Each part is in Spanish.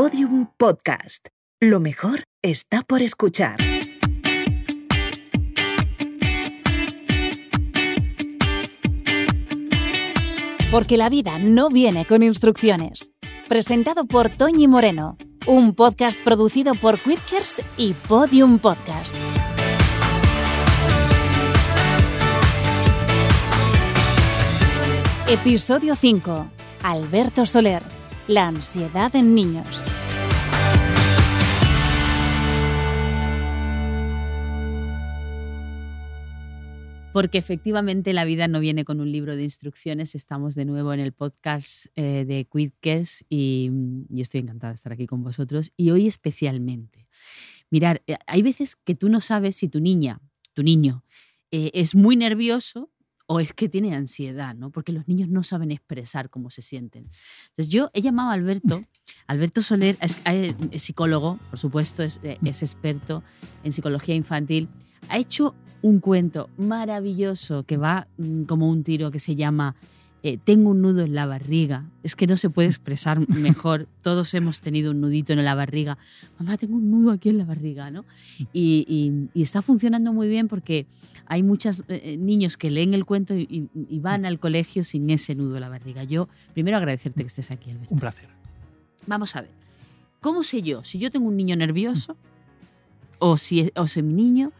Podium Podcast. Lo mejor está por escuchar. Porque la vida no viene con instrucciones. Presentado por Toñi Moreno, un podcast producido por Quidkers y Podium Podcast. Episodio 5. Alberto Soler. La ansiedad en niños. Porque efectivamente la vida no viene con un libro de instrucciones. Estamos de nuevo en el podcast eh, de Quidkers y yo estoy encantada de estar aquí con vosotros. Y hoy especialmente. Mirar, eh, hay veces que tú no sabes si tu niña, tu niño, eh, es muy nervioso o es que tiene ansiedad, ¿no? Porque los niños no saben expresar cómo se sienten. Entonces yo he llamado a Alberto, Alberto Soler es, es psicólogo, por supuesto, es, es, experto en psicología infantil, ha hecho un cuento maravilloso que va mm, como un tiro que se llama eh, Tengo un nudo en la barriga. Es que no se puede expresar mejor. Todos hemos tenido un nudito en la barriga. Mamá, tengo un nudo aquí en la barriga, ¿no? Y, y, y está funcionando muy bien porque hay muchos eh, niños que leen el cuento y, y, van al colegio sin ese nudo en la barriga. Yo, primero agradecerte que estés aquí, Alberto. Un placer. Vamos a ver. ¿Cómo sé yo si yo tengo un niño nervioso o si, o si mi niño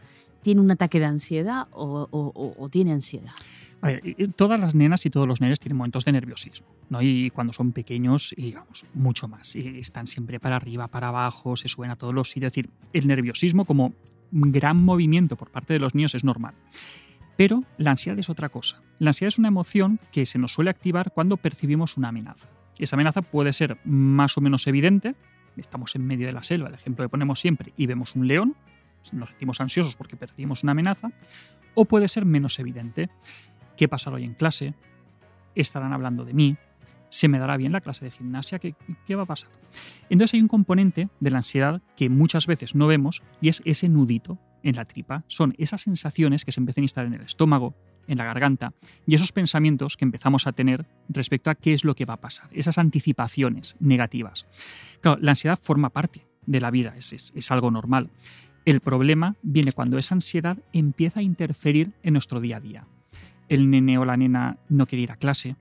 tiene un ataque de ansiedad o, tiene ansiedad? A ver, todas las nenas y todos los nenes tienen momentos de nerviosismo, ¿no? Y cuando son pequeños, digamos, mucho más. Están siempre para arriba, para abajo, se suben a todos los sitios. Es decir, el nerviosismo como gran movimiento por parte de los niños es normal. Pero la ansiedad es otra cosa. La ansiedad es una emoción que se nos suele activar cuando percibimos una amenaza. Esa amenaza puede ser más o menos evidente. Estamos en medio de la selva, el ejemplo que ponemos siempre, y vemos un león, nos sentimos ansiosos porque percibimos una amenaza, o puede ser menos evidente qué pasará hoy en clase, estarán hablando de mí, se me dará bien la clase de gimnasia, ¿qué, ¿qué, va a pasar? Entonces hay un componente de la ansiedad que muchas veces no vemos y es ese nudito en la tripa. Son esas sensaciones que se empiezan a instalar en el estómago, en la garganta y esos pensamientos que empezamos a tener respecto a qué es lo que va a pasar, esas anticipaciones negativas. Claro, la ansiedad forma parte de la vida, es, es algo normal. El problema viene cuando esa ansiedad empieza a interferir en nuestro día a día el nene o la nena no quiere ir a clase,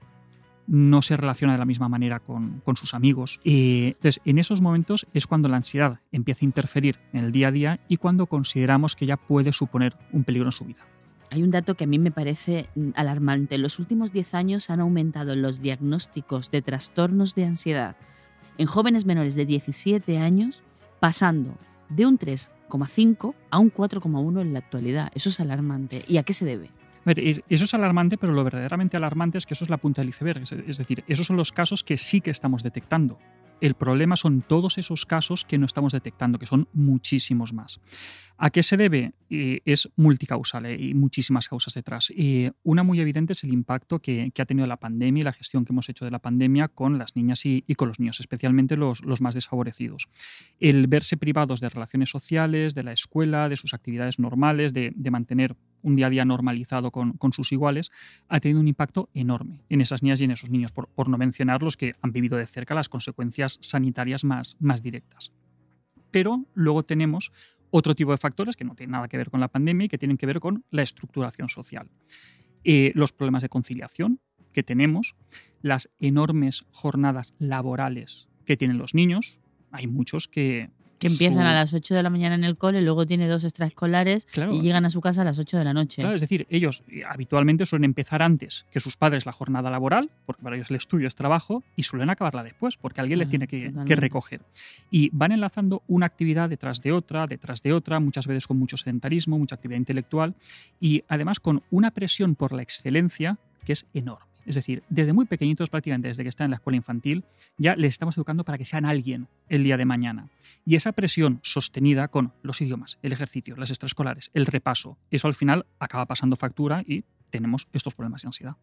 no se relaciona de la misma manera con, sus amigos. Y, entonces, en esos momentos es cuando la ansiedad empieza a interferir en el día a día y cuando consideramos que ya puede suponer un peligro en su vida. Hay un dato que a mí me parece alarmante. En los últimos 10 años han aumentado los diagnósticos de trastornos de ansiedad en jóvenes menores de 17 años, pasando de un 3,5 a un 4,1 en la actualidad. Eso es alarmante. ¿Y a qué se debe? Eso es alarmante, pero lo verdaderamente alarmante es que eso es la punta del iceberg. Es decir, esos son los casos que sí que estamos detectando. El problema son todos esos casos que no estamos detectando, que son muchísimos más. ¿A qué se debe? Eh, es multicausal eh, y muchísimas causas detrás. Eh, una muy evidente es el impacto que, ha tenido la pandemia y la gestión que hemos hecho de la pandemia con las niñas y, con los niños, especialmente los, más desfavorecidos. El verse privados de relaciones sociales, de la escuela, de sus actividades normales, de, mantener un día a día normalizado con, sus iguales, ha tenido un impacto enorme en esas niñas y en esos niños, por, no mencionar los que han vivido de cerca las consecuencias sanitarias más directas. Pero luego tenemos otro tipo de factores que no tienen nada que ver con la pandemia y que tienen que ver con la estructuración social. Eh, los problemas de conciliación que tenemos, las enormes jornadas laborales que tienen los niños. Hay muchos que que empiezan su... a las 8 de la mañana en el cole, luego tiene dos extraescolares claro. y llegan a su casa a las 8 de la noche. Claro, es decir, ellos eh, habitualmente suelen empezar antes que sus padres la jornada laboral, porque para ellos el estudio es trabajo, y suelen acabarla después, porque alguien claro, les tiene que, que, recoger. Y van enlazando una actividad detrás de otra, detrás de otra, muchas veces con mucho sedentarismo, mucha actividad intelectual, y además con una presión por la excelencia que es enorme. Es decir, desde muy pequeñitos, prácticamente desde que están en la escuela infantil, ya les estamos educando para que sean alguien el día de mañana. Y esa presión sostenida con los idiomas, el ejercicio, las extraescolares, el repaso, eso al final acaba pasando factura y tenemos estos problemas de ansiedad.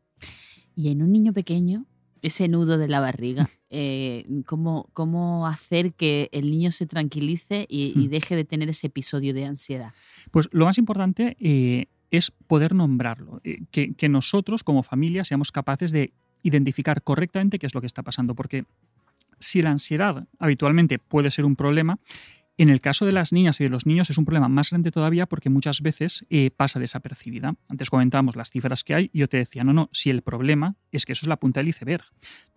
Y en un niño pequeño, ese nudo de la barriga, eh, ¿cómo, ¿cómo, hacer que el niño se tranquilice y, y, deje de tener ese episodio de ansiedad? Pues lo más importante eh, es poder nombrarlo, eh, que, nosotros como familia seamos capaces de identificar correctamente qué es lo que está pasando, porque si la ansiedad habitualmente puede ser un problema, en el caso de las niñas y de los niños es un problema más grande todavía porque muchas veces eh, pasa desapercibida. Antes comentábamos las cifras que hay y yo te decía, no, no, si el problema es que eso es la punta del iceberg.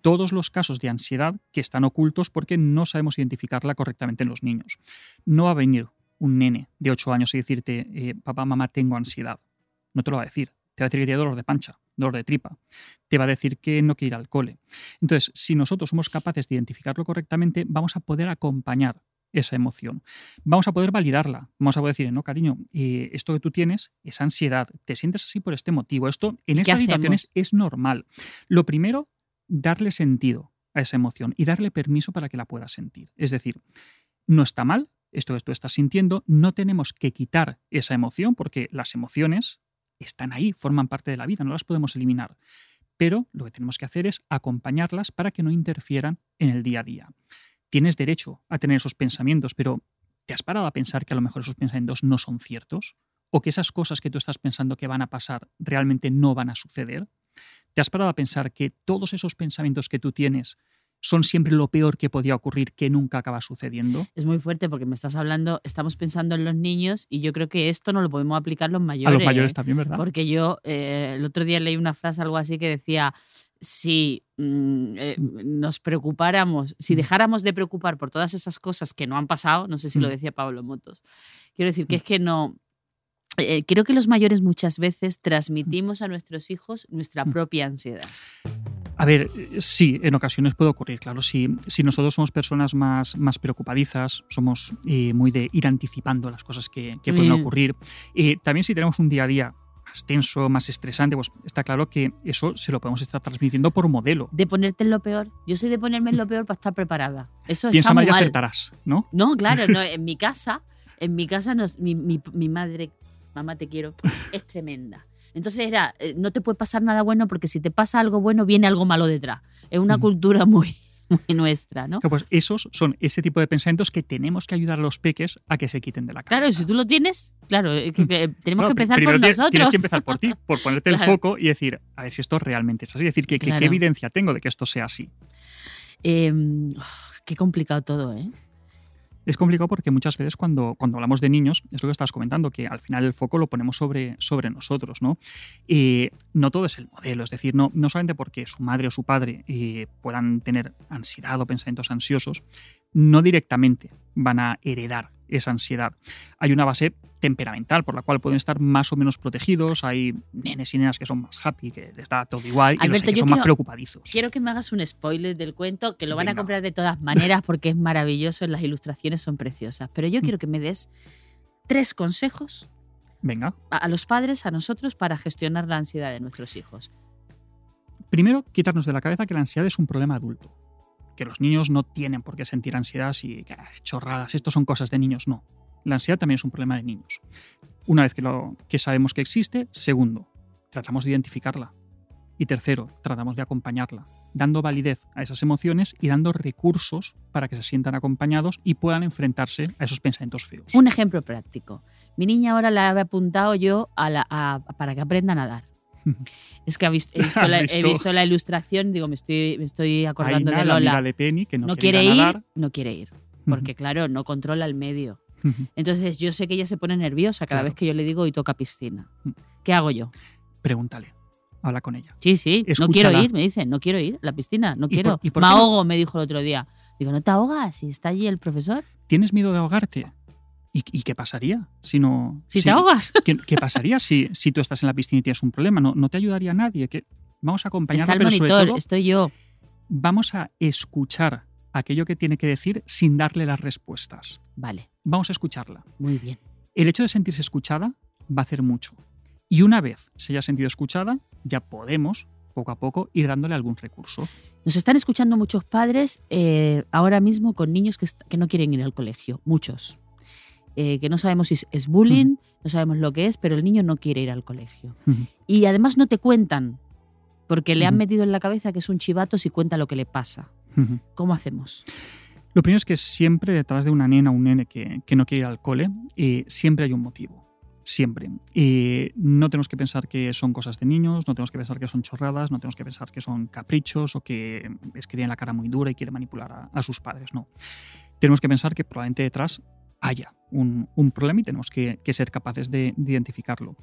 Todos los casos de ansiedad que están ocultos porque no sabemos identificarla correctamente en los niños. No va a venir un nene de 8 años y decirte, eh, papá, mamá, tengo ansiedad. No te lo va a decir. Te va a decir que tiene dolor de pancha, dolor de tripa. Te va a decir que no quiere ir al cole. Entonces, si nosotros somos capaces de identificarlo correctamente, vamos a poder acompañar esa emoción. Vamos a poder validarla. Vamos a poder decir, no, cariño, eh, esto que tú tienes es ansiedad, te sientes así por este motivo. Esto en estas situaciones es normal. Lo primero, darle sentido a esa emoción y darle permiso para que la pueda sentir. Es decir, no está mal esto que tú estás sintiendo, no tenemos que quitar esa emoción porque las emociones están ahí, forman parte de la vida, no las podemos eliminar. Pero lo que tenemos que hacer es acompañarlas para que no interfieran en el día a día tienes derecho a tener esos pensamientos, pero ¿te has parado a pensar que a lo mejor esos pensamientos no son ciertos? ¿O que esas cosas que tú estás pensando que van a pasar realmente no van a suceder? ¿Te has parado a pensar que todos esos pensamientos que tú tienes son siempre lo peor que podía ocurrir, que nunca acaba sucediendo. Es muy fuerte porque me estás hablando, estamos pensando en los niños y yo creo que esto no lo podemos aplicar los mayores. A los mayores también, ¿verdad? Porque yo eh, el otro día leí una frase, algo así, que decía, si mm, eh, mm. nos preocupáramos, si mm. dejáramos de preocupar por todas esas cosas que no han pasado, no sé si lo decía Pablo Motos, quiero decir que es que no, eh, creo que los mayores muchas veces transmitimos a nuestros hijos nuestra propia ansiedad. A ver, eh, sí, en ocasiones puede ocurrir, claro. Si, si nosotros somos personas más, más preocupadizas, somos muy de ir anticipando las cosas que, pueden ocurrir. también si tenemos un día a día más tenso, más estresante, pues está claro que eso se lo podemos estar transmitiendo por modelo. De ponerte en lo peor. Yo soy de ponerme en lo peor para estar preparada. Eso Piensa está mal y acertarás, ¿no? No, claro, no, en mi casa, en mi casa mi, mi, madre, mamá te quiero, es tremenda. Entonces era, eh, no te puede pasar nada bueno porque si te pasa algo bueno viene algo malo detrás. Es una cultura muy, muy nuestra, ¿no? Pues esos son ese tipo de pensamientos que tenemos que ayudar a los peques a que se quiten de la cara. Claro, si tú lo tienes, claro, mm. tenemos que empezar por nosotros. Tienes que empezar por ti, por ponerte el foco y decir, a ver si esto realmente es así. Decir, ¿qué, qué evidencia tengo de que esto sea así? Em, qué complicado todo, ¿eh? Es complicado porque muchas veces cuando, cuando hablamos de niños, es lo que estabas comentando, que al final el foco lo ponemos sobre, sobre nosotros, ¿no? Eh, no todo es el modelo, es decir, no, no solamente porque su madre o su padre eh, puedan tener ansiedad o pensamientos ansiosos, no directamente van a heredar esa ansiedad. Hay una base temperamental por la cual pueden estar más o menos protegidos. Hay nenes y nenas que son más happy, que les da todo igual, y los que son más preocupadizos. Quiero que me hagas un spoiler del cuento, que lo van a comprar de todas maneras porque es maravilloso, las ilustraciones son preciosas. Pero yo mm. quiero que me des tres consejos Venga. a los padres, a nosotros, para gestionar la ansiedad de nuestros hijos. Primero, quitarnos de la cabeza que la ansiedad es un problema adulto que los niños no tienen por qué sentir ansiedad y chorradas, esto son cosas de niños, no. La ansiedad también es un problema de niños. Una vez que, lo, que sabemos que existe, segundo, tratamos de identificarla. Y tercero, tratamos de acompañarla, dando validez a esas emociones y dando recursos para que se sientan acompañados y puedan enfrentarse a esos pensamientos feos. Un ejemplo práctico. Mi niña ahora la he apuntado yo para que aprenda a nadar. Es que he visto, la, ilustración, digo, me estoy, me estoy acordando de Lola. de Penny, que no, quiere ir, no quiere ir, porque claro, no controla el medio. Entonces yo sé que ella se pone nerviosa cada vez que yo le digo y toca piscina. ¿Qué hago yo? Pregúntale. Habla con ella. Sí, sí. No quiero ir, me dice. No quiero ir a la piscina. No quiero. me ahogo, me dijo el otro día. Digo, ¿no te ahogas? Si está allí el profesor. ¿Tienes miedo de ahogarte? ¿Y, qué pasaría si no. Si, te ahogas. ¿qué, pasaría si, si tú estás en la piscina y tienes un problema? No, no te ayudaría a nadie. Que vamos a acompañarla, Está el monitor, estoy yo. Vamos a escuchar aquello que tiene que decir sin darle las respuestas. Vale. Vamos a escucharla. Muy bien. El hecho de sentirse escuchada va a hacer mucho. Y una vez se haya sentido escuchada, ya podemos poco a poco ir dándole algún recurso. Nos están escuchando muchos padres eh, ahora mismo con niños que, que, no quieren ir al colegio, muchos. Eh, que no sabemos si es bullying, no sabemos lo que es, pero el niño no quiere ir al colegio. Y además no te cuentan, porque le han metido en la cabeza que es un chivato si cuenta lo que le pasa. ¿Cómo hacemos? Lo primero es que siempre detrás de una nena o un nene que, no quiere ir al cole, eh, siempre hay un motivo siempre. Y no tenemos que pensar que son cosas de niños, no tenemos que pensar que son chorradas, no tenemos que pensar que son caprichos o que es que tiene la cara muy dura y quiere manipular a, a sus padres, no. Tenemos que pensar que probablemente detrás haya un, un problema y tenemos que, que ser capaces de, de identificarlo.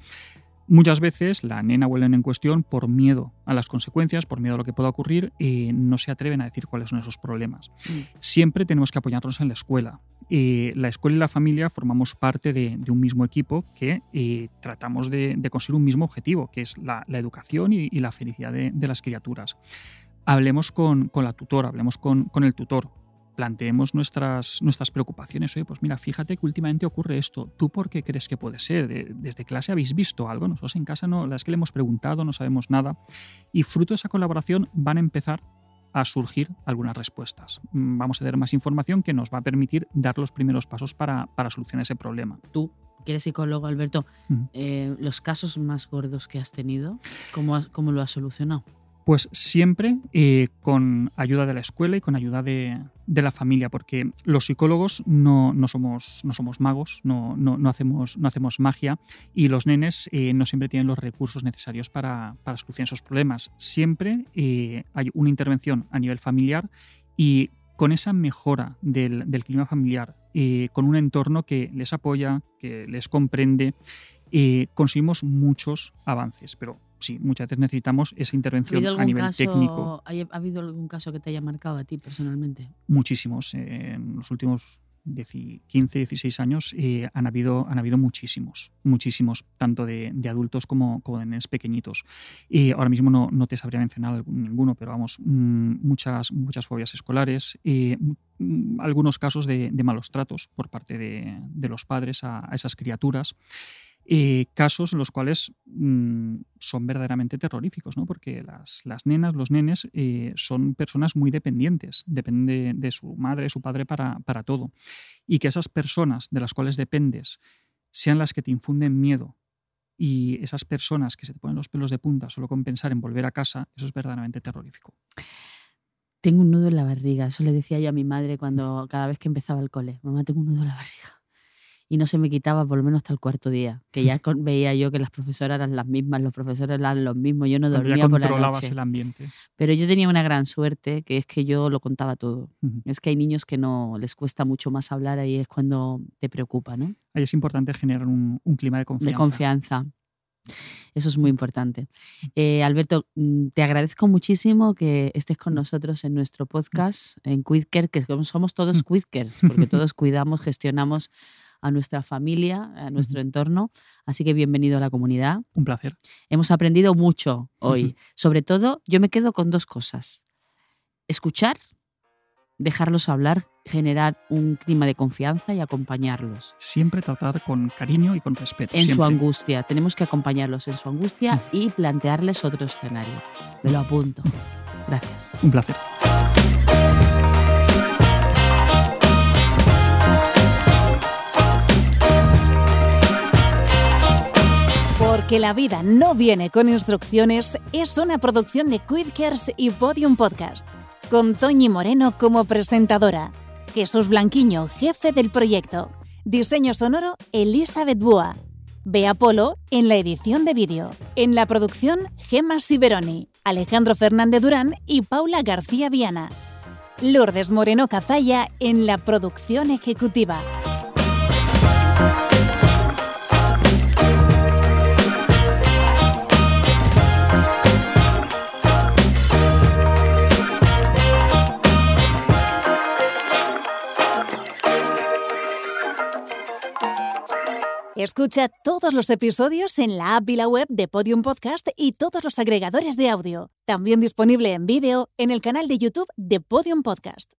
Muchas veces la nena o el en cuestión, por miedo a las consecuencias, por miedo a lo que pueda ocurrir, eh, no se atreven a decir cuáles son esos problemas. Mm. Siempre tenemos que apoyarnos en la escuela. Eh, la escuela y la familia formamos parte de, de un mismo equipo que eh, tratamos de, de conseguir un mismo objetivo, que es la, la educación y, y la felicidad de, de las criaturas. Hablemos con, con la tutora, hablemos con, con el tutor, planteemos nuestras, nuestras preocupaciones. Oye, pues mira, fíjate que últimamente ocurre esto. ¿Tú por qué crees que puede ser? De- Desde clase habéis visto algo. Nosotros en casa no, la verdad es que le hemos preguntado, no sabemos nada. Y fruto de esa colaboración van a empezar a surgir algunas respuestas. Mm, Vamos a tener más información que nos va a permitir dar los primeros pasos para, para solucionar ese problema. Tú, que eres psicólogo, Alberto, eh, los casos más gordos que has tenido, ¿cómo, has- cómo lo has solucionado? Pues siempre eh, con ayuda de la escuela y con ayuda de, de la familia, porque los psicólogos no, no somos, no somos magos, no, no, hacemos, no hacemos magia y los nenes eh, no siempre tienen los recursos necesarios para, para solucionar esos problemas. Siempre eh, hay una intervención a nivel familiar y con esa mejora del, del clima familiar, con un entorno que les apoya, que les comprende, conseguimos muchos avances, pero sí, muchas veces necesitamos esa ¿Ha intervención habido a nivel caso, técnico. ¿Ha habido algún caso que te haya marcado a ti personalmente? Muchísimos. eh, en los últimos 10 15, 16 años eh, han, habido, han habido muchísimos, muchísimos, tanto de, de adultos como, como de nenes pequeñitos. Y ahora mismo no, no te sabría mencionar ninguno, pero vamos, mm, muchas, muchas fobias escolares, eh, mm, algunos casos de, de malos tratos por parte de, de los padres a, a esas criaturas. Eh, casos en los cuales mm, son verdaderamente terroríficos, ¿no? porque las, las nenas, los nenes, eh, son personas muy dependientes, dependen de, su madre, su padre para, para todo. Y que esas personas de las cuales dependes sean las que te infunden miedo y esas personas que se te ponen los pelos de punta solo con pensar en volver a casa, eso es verdaderamente terrorífico. Tengo un nudo en la barriga, eso le decía yo a mi madre cuando cada vez que empezaba el cole, mamá, tengo un nudo en la barriga. Y no se me quitaba por lo menos hasta el cuarto día, que ya con- veía yo que las profesoras eran las mismas, los profesores eran los mismos, yo no ya dormía por la controlabas noche. el ambiente. Pero yo tenía una gran suerte, que es que yo lo contaba todo. Ujú. Es que hay niños que no les cuesta mucho más hablar, ahí es cuando te preocupa, ¿no? Ahí es importante generar un, un clima de confianza. De confianza. Eso es muy importante. Eh, Alberto, mm, te agradezco muchísimo que estés con nosotros en nuestro podcast, en Quidcare, que somos- todos Quidcares, porque todos cuidamos, gestionamos a nuestra familia, a nuestro entorno. Así que bienvenido a la comunidad. Un placer. Hemos aprendido mucho hoy. Sobre todo, yo me quedo con dos cosas. Escuchar, dejarlos hablar, generar un clima de confianza y acompañarlos Siempre tratar con cariño y con respeto. en su angustia. Tenemos que acompañarlos en su angustia y plantearles otro escenario. Me lo apunto. Gracias. Un placer. Porque la vida no viene con instrucciones es una producción de Quidkers y Podium Podcast, con Toñi Moreno como presentadora, Jesús Blanquiño, jefe del proyecto, diseño sonoro Elizabeth Búa, Bea Polo en la edición de vídeo, en la producción Gemma Siberoni, Alejandro Fernández Durán y Paula García Viana, Lourdes Moreno Cazalla en la producción ejecutiva. Escucha todos los episodios en la app y la web de Podium Podcast y todos los agregadores de audio. También disponible en vídeo en el canal de YouTube de Podium Podcast.